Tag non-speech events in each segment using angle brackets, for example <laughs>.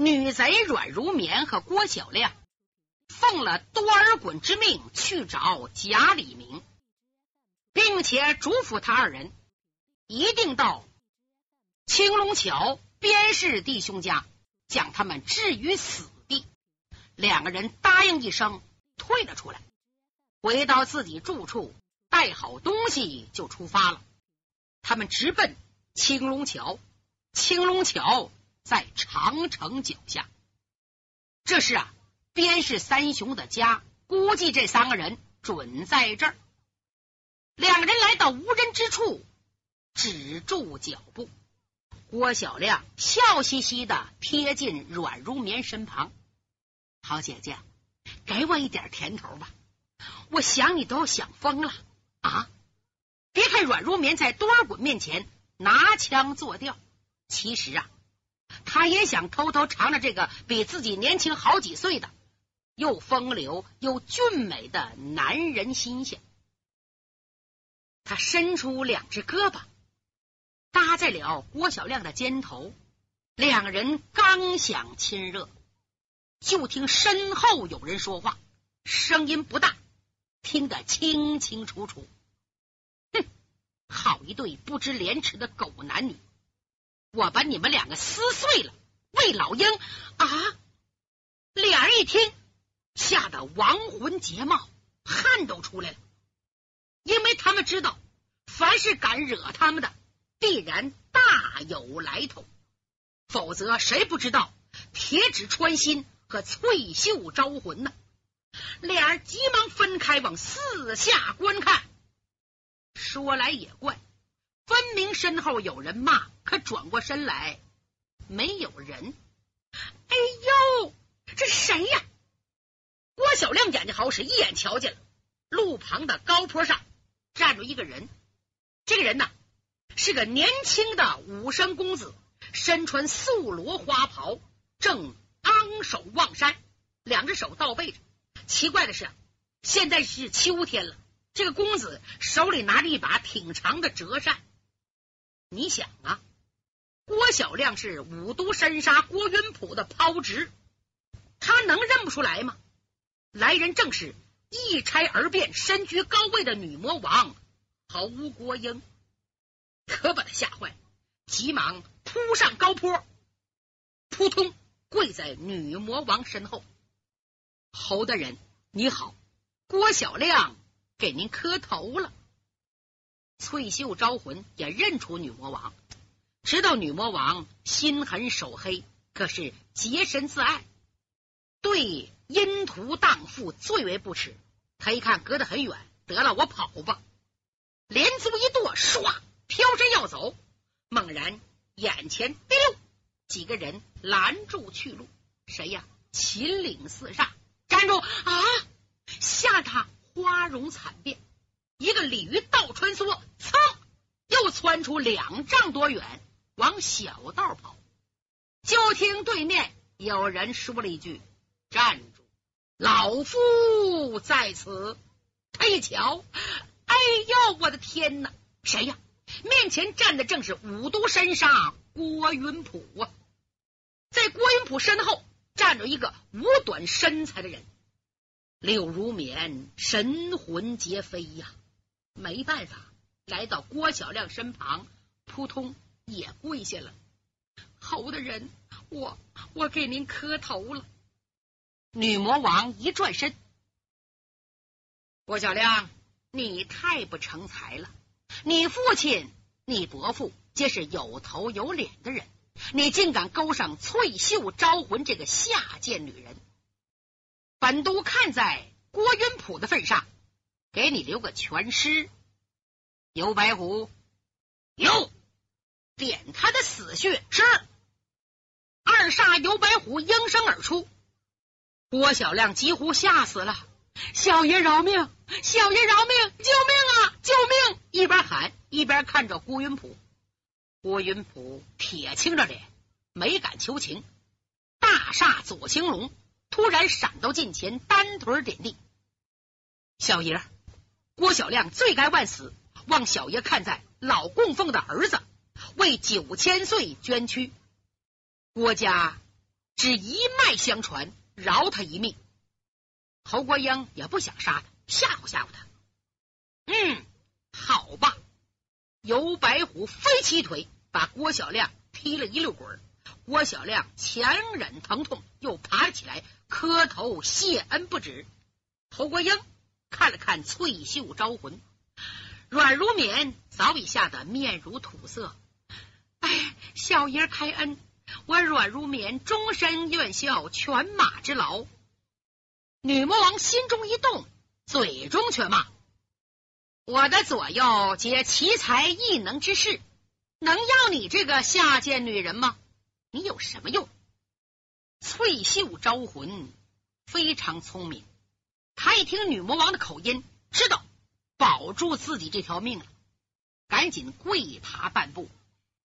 女贼阮如棉和郭小亮奉了多尔衮之命去找贾李明，并且嘱咐他二人一定到青龙桥边氏弟兄家将他们置于死地。两个人答应一声，退了出来，回到自己住处，带好东西就出发了。他们直奔青龙桥，青龙桥在长城脚下。这是啊，边氏三雄的家，估计这三个人准在这儿。两个人来到无人之处，止住脚步。郭小亮笑嘻嘻的贴近阮如棉身旁：“好姐姐，给我一点甜头吧，我想你都要想疯了啊！”别看阮如棉在多尔衮面前拿腔作调，其实啊，他也想偷偷尝尝这个比自己年轻好几岁的、又风流又俊美的男人新鲜。他伸出两只胳膊搭在了郭小亮的肩头，两人刚想亲热，就听身后有人说话，声音不大，听得清清楚楚。哼好一对不知廉耻的狗男女！我把你们两个撕碎了，喂老鹰啊！俩人一听，吓得亡魂皆冒，汗都出来了，因为他们知道，凡是敢惹他们的，必然大有来头，否则谁不知道铁指穿心和翠袖招魂呢？俩人急忙分开，往四下观看。说来也怪，分明身后有人骂，可转过身来没有人。哎呦，这是谁呀？郭小亮眼睛好使，一眼瞧见了，路旁的高坡上站着一个人。这个人呢，是个年轻的武生公子，身穿素罗花袍，正昂首望山，两只手倒背着。奇怪的是，现在是秋天了。这个公子手里拿着一把挺长的折扇，你想啊，郭小亮是五都山杀郭云普的抛侄，他能认不出来吗？来人正是一拆而变、身居高位的女魔王侯国英，可把他吓坏了，急忙扑上高坡，扑通跪在女魔王身后。侯大人你好，郭小亮。给您磕头了。翠袖招魂也认出女魔王，知道女魔王心狠手黑，可是洁身自爱，对阴途荡妇最为不耻。他一看隔得很远，得了，我跑吧！连足一跺，唰，飘身要走，猛然眼前滴溜，几个人拦住去路。谁呀？秦岭四煞！站住！啊！吓他！花容惨变，一个鲤鱼倒穿梭，噌，又窜出两丈多远，往小道跑。就听对面有人说了一句：“站住，老夫在此。”他一瞧，哎呦，我的天哪！谁呀？面前站的正是五都山杀郭云普啊！在郭云普身后站着一个五短身材的人。柳如棉神魂皆飞呀，没办法，来到郭小亮身旁，扑通也跪下了。侯大人，我我给您磕头了。女魔王一转身，郭小亮，你太不成才了。你父亲、你伯父皆是有头有脸的人，你竟敢勾上翠袖招魂这个下贱女人！本都看在郭云普的份上，给你留个全尸。尤白虎，有点他的死穴。是二煞尤白虎应声而出。郭小亮几乎吓死了。小爷饶命！小爷饶命！救命啊！救命！一边喊一边看着郭云普。郭云普铁青着脸，没敢求情。大煞左青龙。突然闪到近前，单腿点地。小爷，郭小亮罪该万死，望小爷看在老供奉的儿子为九千岁捐躯。郭家只一脉相传，饶他一命。侯国英也不想杀他，吓唬吓唬他。嗯，好吧。尤白虎飞起腿，把郭小亮踢了一溜滚。郭小亮强忍疼痛，又爬了起来，磕头谢恩不止。侯国英看了看翠袖招魂，阮如冕早已吓得面如土色。哎，小爷开恩，我阮如冕终身愿效犬马之劳。女魔王心中一动，嘴中却骂：“我的左右皆奇才异能之士，能要你这个下贱女人吗？你有什么用？”翠袖招魂非常聪明，他一听女魔王的口音，知道保住自己这条命了，赶紧跪爬半步：“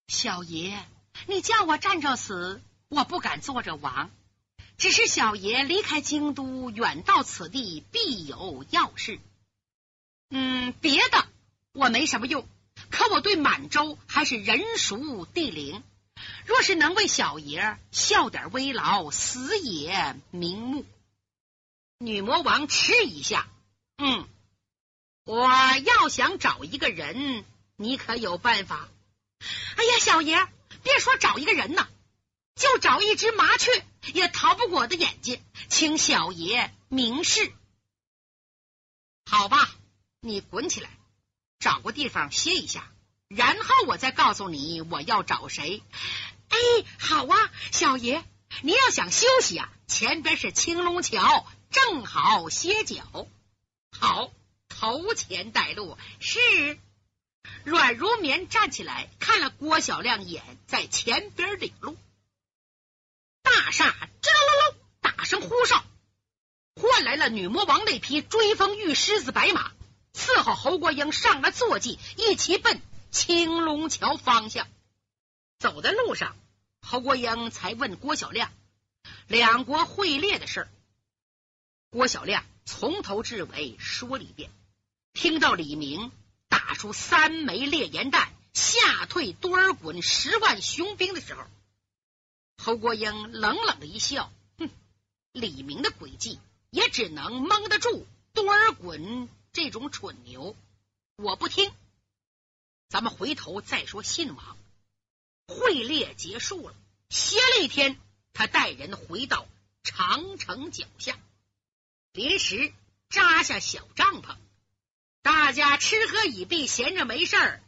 小爷，你叫我站着死，我不敢坐着亡。”只是小爷离开京都，远到此地，必有要事。嗯，别的我没什么用，可我对满洲还是人熟地灵。若是能为小爷效点微劳，死也瞑目。女魔王迟一下，嗯，我要想找一个人，你可有办法？哎呀，小爷，别说找一个人呐。就找一只麻雀也逃不过我的眼睛，请小爷明示。好吧，你滚起来，找个地方歇一下，然后我再告诉你我要找谁。哎，好啊，小爷，你要想休息啊，前边是青龙桥，正好歇脚。好，头前带路。是阮如棉站起来，看了郭小亮一眼，在前边领路。大厦吱啦啦打声呼哨，换来了女魔王那匹追风玉狮子白马，伺候侯国英上了坐骑，一起奔青龙桥方向。走在路上，侯国英才问郭小亮两国会猎的事儿。郭小亮从头至尾说了一遍。听到李明打出三枚烈焰弹，吓退多尔衮十万雄兵的时候。侯国英冷冷的一笑，哼，李明的诡计也只能蒙得住多尔衮这种蠢牛。我不听，咱们回头再说。信王会猎结束了，歇了一天，他带人回到长城脚下，临时扎下小帐篷，大家吃喝已毕，闲着没事儿。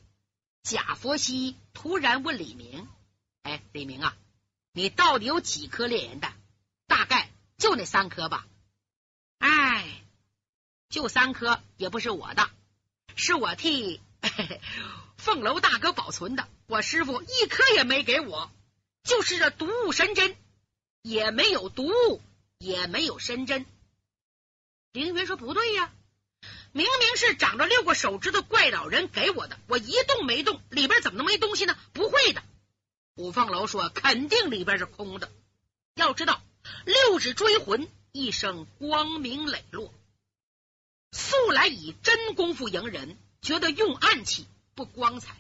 贾佛西突然问李明：“哎，李明啊。”你到底有几颗烈焰弹？大概就那三颗吧。哎，就三颗也不是我的，是我替 <laughs> 凤楼大哥保存的。我师傅一颗也没给我，就是这毒物神针，也没有毒物，也没有神针。凌云说：“不对呀，明明是长着六个手指的怪老人给我的，我一动没动，里边怎么能没东西呢？不会的。”五凤楼说：“肯定里边是空的。要知道，六指追魂一生光明磊落，素来以真功夫迎人，觉得用暗器不光彩，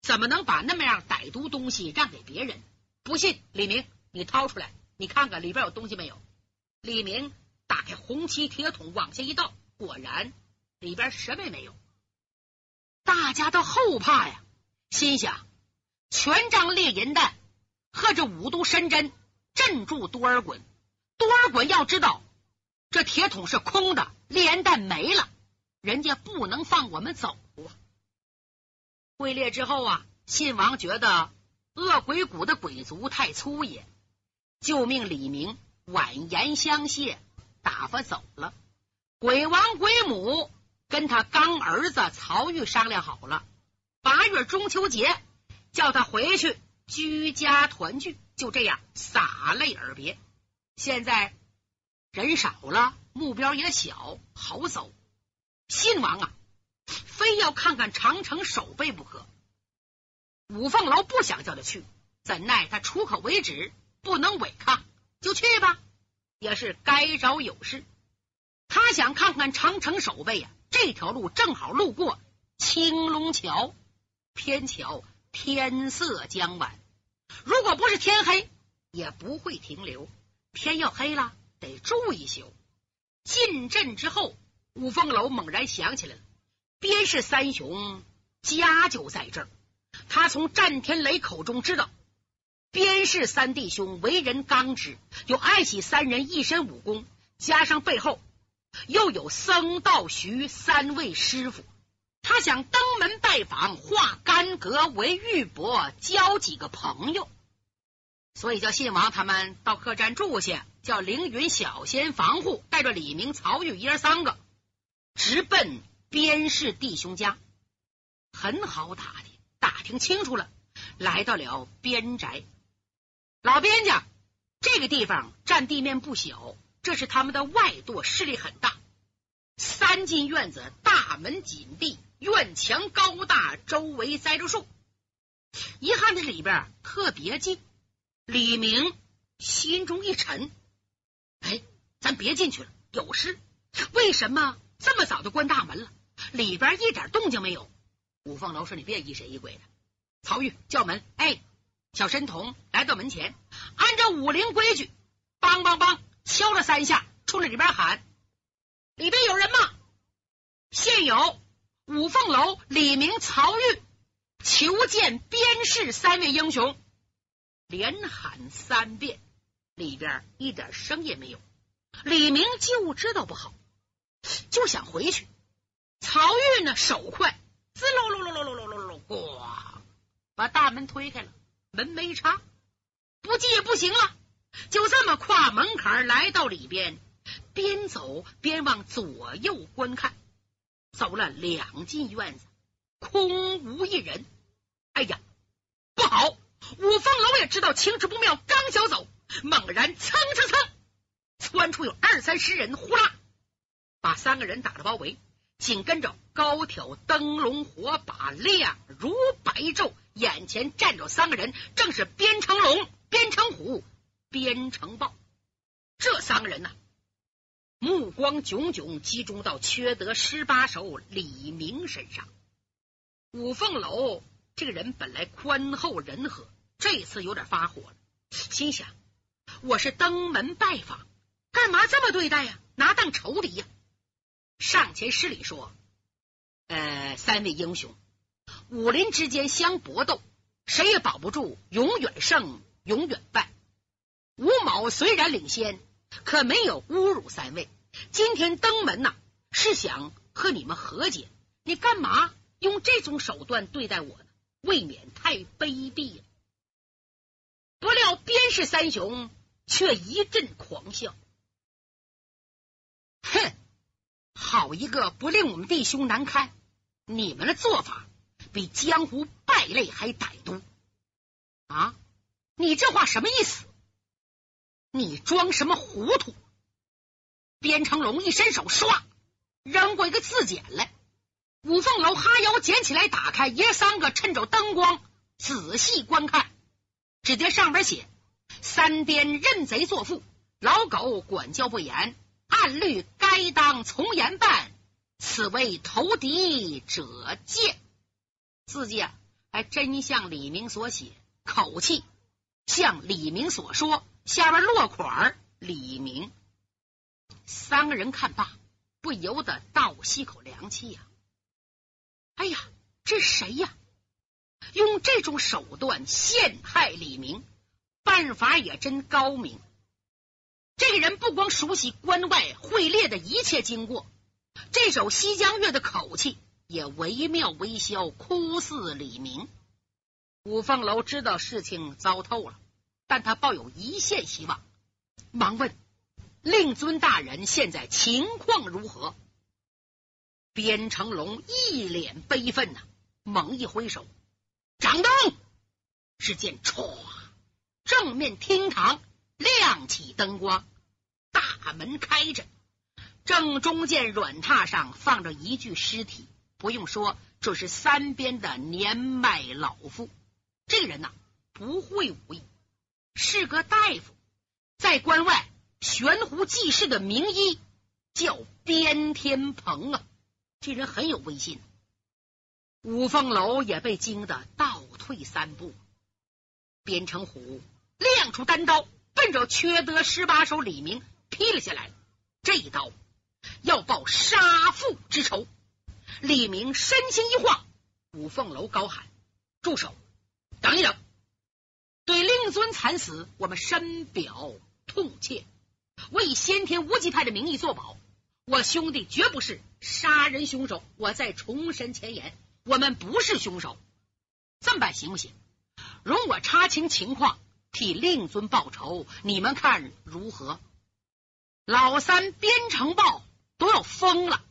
怎么能把那么样歹毒东西让给别人？不信，李明，你掏出来，你看看里边有东西没有？”李明打开红漆铁桶，往下一倒，果然里边什么也没有。大家都后怕呀，心想。全张烈银弹和这五毒神针镇住多尔衮，多尔衮要知道这铁桶是空的，烈焰弹没了，人家不能放我们走啊！会猎之后啊，信王觉得恶鬼谷的鬼族太粗野，就命李明婉言相谢，打发走了。鬼王鬼母跟他刚儿子曹玉商量好了，八月中秋节。叫他回去居家团聚，就这样洒泪而别。现在人少了，目标也小，好走。信王啊，非要看看长城守备不可。五凤楼不想叫他去，怎奈他出口为止，不能违抗，就去吧。也是该着有事。他想看看长城守备呀，这条路正好路过青龙桥，偏巧。天色将晚，如果不是天黑，也不会停留。天要黑了，得住一宿。进镇之后，五凤楼猛然想起来了，边氏三雄家就在这儿。他从战天雷口中知道，边氏三弟兄为人刚直，又爱惜三人一身武功，加上背后又有僧道徐三位师傅，他想登门拜访，化干戈为玉帛，交几个朋友。所以叫信王他们到客栈住下，叫凌云小仙防护，带着李明、曹玉爷三个直奔边氏弟兄家，很好打听。打听清楚了，来到了边宅。老边家这个地方占地面不小，这是他们的外垛，势力很大。三进院子，大门紧闭，院墙高大，周围栽着树。一看这里边特别静，李明心中一沉：“哎，咱别进去了，有事。为什么这么早就关大门了？里边一点动静没有。”五凤楼说：“你别疑神疑鬼的。”曹玉叫门，哎，小神童来到门前，按照武林规矩，梆梆梆敲了三下，冲着里边喊：“里边有人吗？”现有五凤楼李明、曹玉求见边氏三位英雄，连喊三遍，里边一点声也没有。李明就知道不好，就想回去。曹玉呢，手快。滋噜噜噜噜噜噜噜噜，咣！把大门推开了，门没插，不进也不行了，就这么跨门槛来到里边，边走边往左右观看，走了两进院子，空无一人。哎呀，不好！五凤楼也知道情势不妙，刚想走，猛然蹭蹭蹭，窜出有二三十人，呼啦，把三个人打了包围。紧跟着，高挑灯笼火把亮如白昼，眼前站着三个人，正是边成龙、边成虎、边城豹。这三个人呢，目光炯炯，集中到缺德十八手李明身上。五凤楼这个人本来宽厚仁和，这次有点发火了，心想：我是登门拜访，干嘛这么对待呀？拿当仇敌呀？上前施礼说：“呃，三位英雄，武林之间相搏斗，谁也保不住永远胜，永远败。吴某虽然领先，可没有侮辱三位。今天登门呐，是想和你们和解。你干嘛用这种手段对待我呢？未免太卑鄙了。”不料边氏三雄却一阵狂笑，哼！好一个不令我们弟兄难堪！你们的做法比江湖败类还歹毒啊！你这话什么意思？你装什么糊涂？边成龙一伸手，唰，扔过一个字简来。五凤楼哈腰捡起来，打开，爷三个趁着灯光仔细观看，只见上边写：“三边认贼作父，老狗管教不严。”按律该当从严办，此为投敌者见。字迹啊，还真像李明所写，口气像李明所说。下边落款李明。三个人看罢，不由得倒吸口凉气呀！哎呀，这谁呀？用这种手段陷害李明，办法也真高明。这个人不光熟悉关外会猎的一切经过，这首西江月的口气也惟妙惟肖，哭似李明。五凤楼知道事情糟透了，但他抱有一线希望，忙问令尊大人现在情况如何？边成龙一脸悲愤呐，猛一挥手，掌灯。只见唰，正面厅堂亮起灯光。大门开着，正中间软榻上放着一具尸体。不用说，这是三边的年迈老妇。这个人呐，不会武艺，是个大夫，在关外悬壶济世的名医，叫边天鹏啊。这人很有威信。五凤楼也被惊得倒退三步。边成虎亮出单刀，奔着缺德十八手李明劈了下来。这一刀要报杀父之仇。李明身形一晃，五凤楼高喊：“住手！等一等！对令尊惨死，我们深表痛切。为先天无极派的名义作保，我兄弟绝不是杀人凶手。我再重申前言，我们不是凶手。这么办行不行？容我查清情况。”替令尊报仇，你们看如何？老三边城报都要疯了，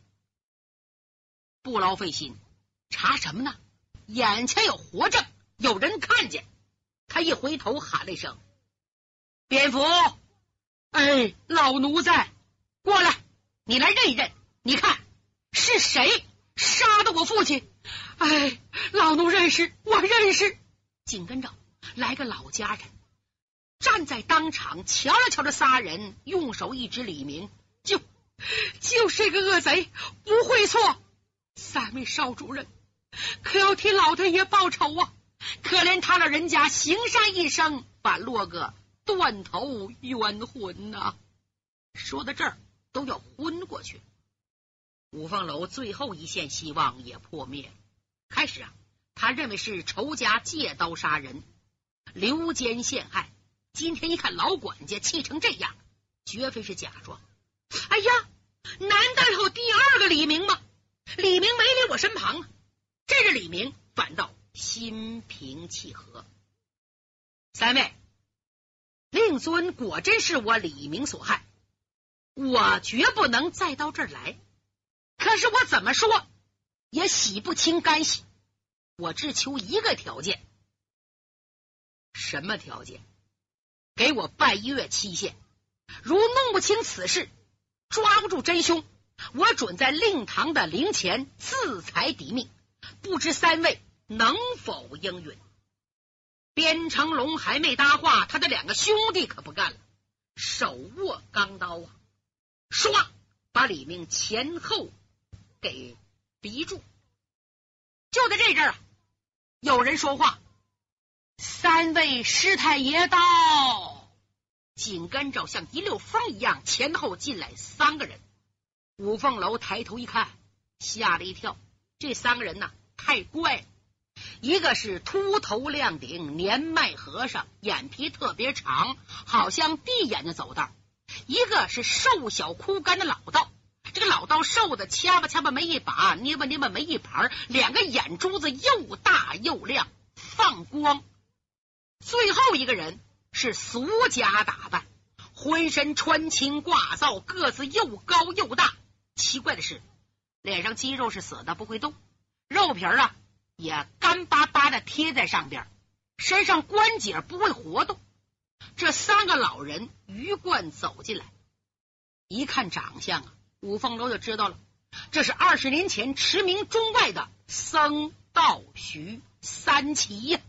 不劳费心，查什么呢？眼前有活证，有人看见。他一回头喊了一声：“蝙蝠！”哎，老奴在，过来，你来认一认，你看是谁杀的我父亲？哎，老奴认识，我认识。紧跟着来个老家人。站在当场，瞧了瞧这仨人，用手一指李明，就就是这个恶贼，不会错。三位少主人，可要替老太爷报仇啊！可怜他老人家行善一生，把落个断头冤魂呐！说到这儿，都要昏过去。五凤楼最后一线希望也破灭。开始啊，他认为是仇家借刀杀人，刘奸陷害。今天一看老管家气成这样，绝非是假装。哎呀，难道有第二个李明吗？李明没离我身旁啊！这是李明反倒心平气和。三位，令尊果真是我李明所害，我绝不能再到这儿来。可是我怎么说也洗不清干系。我只求一个条件，什么条件？给我半月期限，如弄不清此事，抓不住真凶，我准在令堂的灵前自裁抵命。不知三位能否应允？边成龙还没搭话，他的两个兄弟可不干了，手握钢刀啊，唰，把李明前后给逼住。就在这阵儿，有人说话。三位师太爷到，紧跟着像一溜风一样前后进来三个人。五凤楼抬头一看，吓了一跳。这三个人呐，太怪了。一个是秃头亮顶年迈和尚，眼皮特别长，好像闭眼睛走道；一个是瘦小枯干的老道，这个老道瘦的掐吧掐吧没一把，捏吧捏吧没一盘，两个眼珠子又大又亮，放光。最后一个人是俗家打扮，浑身穿青挂皂，个子又高又大。奇怪的是，脸上肌肉是死的，不会动，肉皮啊也干巴巴的贴在上边，身上关节不会活动。这三个老人鱼贯走进来，一看长相啊，五凤楼就知道了，这是二十年前驰名中外的僧道徐三奇呀。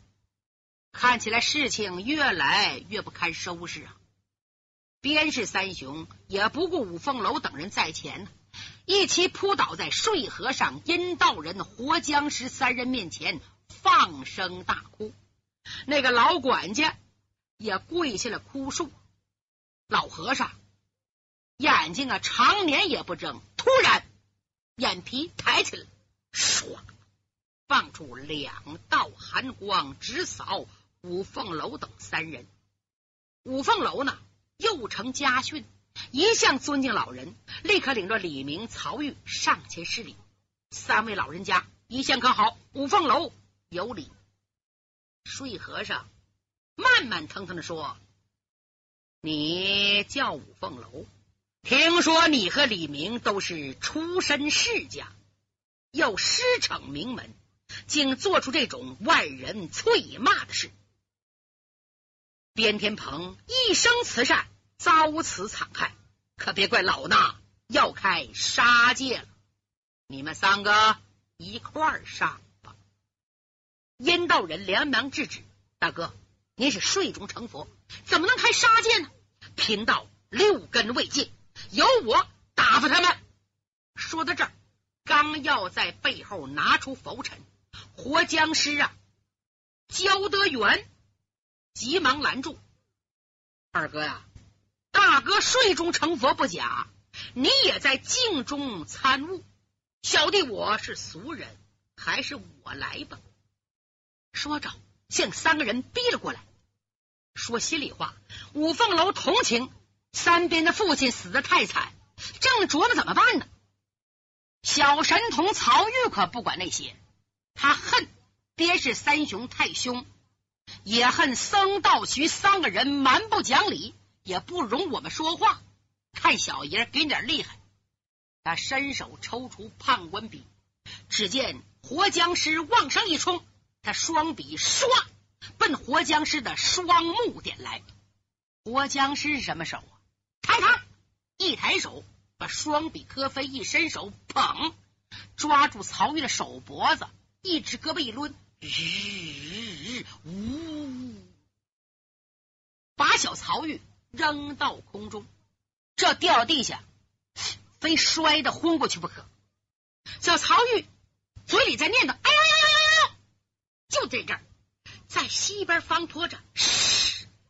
看起来事情越来越不堪收拾啊！边氏三雄也不顾五凤楼等人在前呢，一起扑倒在睡和尚、阴道人、活僵尸三人面前，放声大哭。那个老管家也跪下了哭诉。老和尚眼睛啊，常年也不睁，突然眼皮抬起来，唰，放出两道寒光，直扫。五凤楼等三人，五凤楼呢又承家训，一向尊敬老人，立刻领着李明、曹玉上前施礼。三位老人家一向可好？五凤楼有礼。睡和尚慢慢腾腾的说：“你叫五凤楼，听说你和李明都是出身世家，又师承名门，竟做出这种万人唾骂的事。”边天鹏一生慈善，遭此惨害，可别怪老衲要开杀戒了。你们三个一块儿上吧。阴道人连忙制止：“大哥，您是睡中成佛，怎么能开杀戒呢？贫道六根未净，由我打发他们。”说到这儿，刚要在背后拿出拂尘，活僵尸啊，焦德元。急忙拦住，二哥呀，大哥睡中成佛不假，你也在镜中参悟。小弟我是俗人，还是我来吧。说着，向三个人逼了过来。说心里话，五凤楼同情三边的父亲死的太惨，正琢磨怎么办呢。小神童曹玉可不管那些，他恨爹是三雄太凶，也恨僧道徐三个人蛮不讲理，也不容我们说话。看小爷给你点厉害，他伸手抽出判官笔，只见活僵尸往上一冲，他双笔唰。奔活僵尸的双目点来，活僵尸是什么手啊？抬抬，一抬手把双笔磕飞，一伸手捧抓住曹玉的手脖子，一只胳膊一抡，日呜，把小曹玉扔到空中，这掉地下非摔得昏过去不可。小曹玉嘴里在念叨：“哎呀呀呀呀呀！”就这儿。在西边方拖着，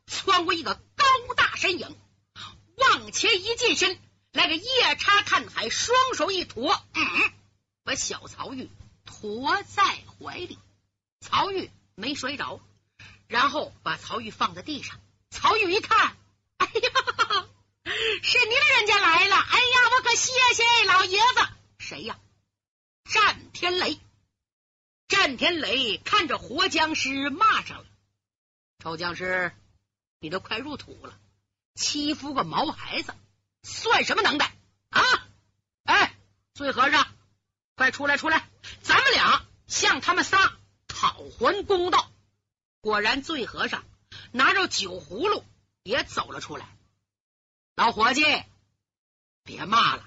窜过一个高大身影，往前一近身，来个夜叉探海，双手一托，嗯，把小曹玉驮在怀里。曹玉没摔着，然后把曹玉放在地上。曹玉一看，哎呀，是您人家来了！哎呀，我可谢谢老爷子。谁呀？战天雷。战天雷看着活僵尸骂上了：“臭僵尸，你都快入土了，欺负个毛孩子，算什么能耐啊？哎，醉和尚，快出来出来，咱们俩向他们仨讨还公道。”果然，醉和尚拿着酒葫芦也走了出来。老伙计，别骂了，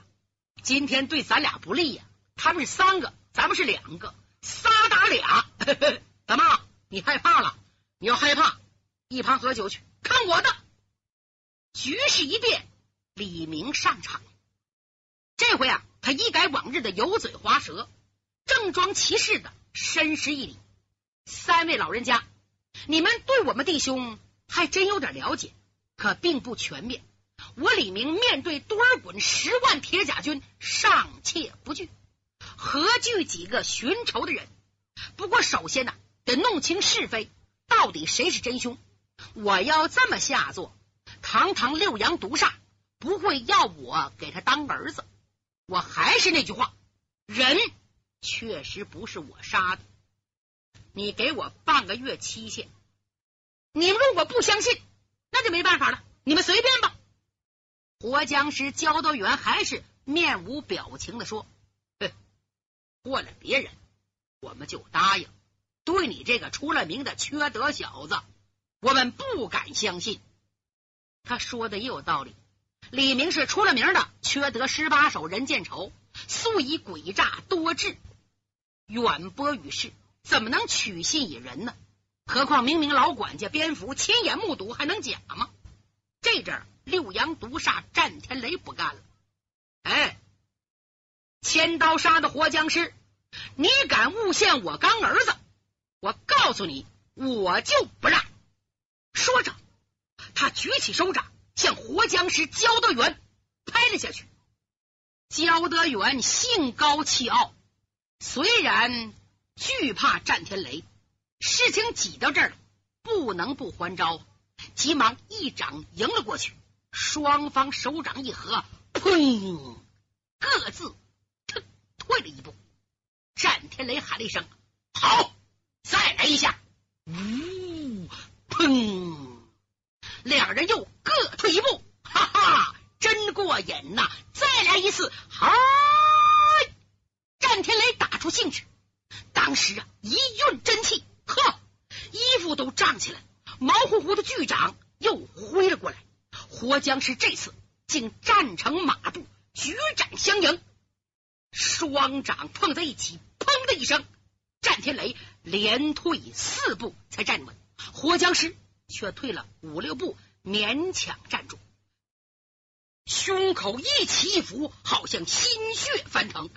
今天对咱俩不利呀。他们是三个，咱们是两个。仨打俩，<laughs> 怎么？你害怕了？你要害怕，一旁喝酒去。看我的！局势一变，李明上场。这回啊，他一改往日的油嘴滑舌，正装其事的深施一礼。三位老人家，你们对我们弟兄还真有点了解，可并不全面。我李明面对多尔衮十万铁甲军，尚且不惧。何惧几个寻仇的人？不过首先呢，得弄清是非，到底谁是真凶。我要这么下作，堂堂六阳毒煞不会要我给他当儿子。我还是那句话，人确实不是我杀的。你给我半个月期限。你们如果不相信，那就没办法了。你们随便吧。活僵尸焦德元还是面无表情的说。哼换了别人，我们就答应。对你这个出了名的缺德小子，我们不敢相信。他说的也有道理。李明是出了名的缺德十八手，人见愁，素以诡诈多智，远播于世，怎么能取信于人呢？何况明明老管家蝙蝠亲眼目睹，还能假吗？这阵儿六阳毒煞战天雷不干了，哎。千刀杀的活僵尸，你敢诬陷我干儿子？我告诉你，我就不让！说着，他举起手掌向活僵尸焦德元拍了下去。焦德元性高气傲，虽然惧怕战天雷，事情挤到这儿了，不能不还招，急忙一掌迎了过去。双方手掌一合，砰，各自。退了一步，战天雷喊了一声：“好，再来一下！”呜，砰！两人又各退一步，哈哈，真过瘾呐！再来一次，嗨！战天雷打出兴致，当时啊，一运真气，呵，衣服都胀起来，毛乎乎的巨掌又挥了过来。活僵尸这次竟站成马步，举掌相迎。双掌碰在一起，砰的一声，战天雷连退四步才站稳，活僵尸却退了五六步，勉强站住，胸口一起一伏，好像心血翻腾。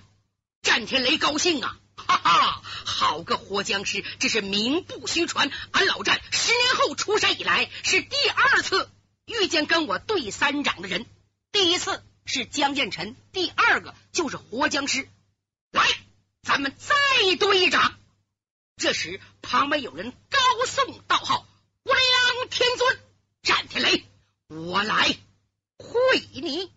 战天雷高兴啊，哈哈，好个活僵尸！这是名不虚传，俺老战十年后出山以来是第二次遇见跟我对三掌的人，第一次是江建臣，第二个就是活僵尸。来，咱们再对一掌。这时，旁边有人高颂道号：“无量天尊，战天雷，我来会你。”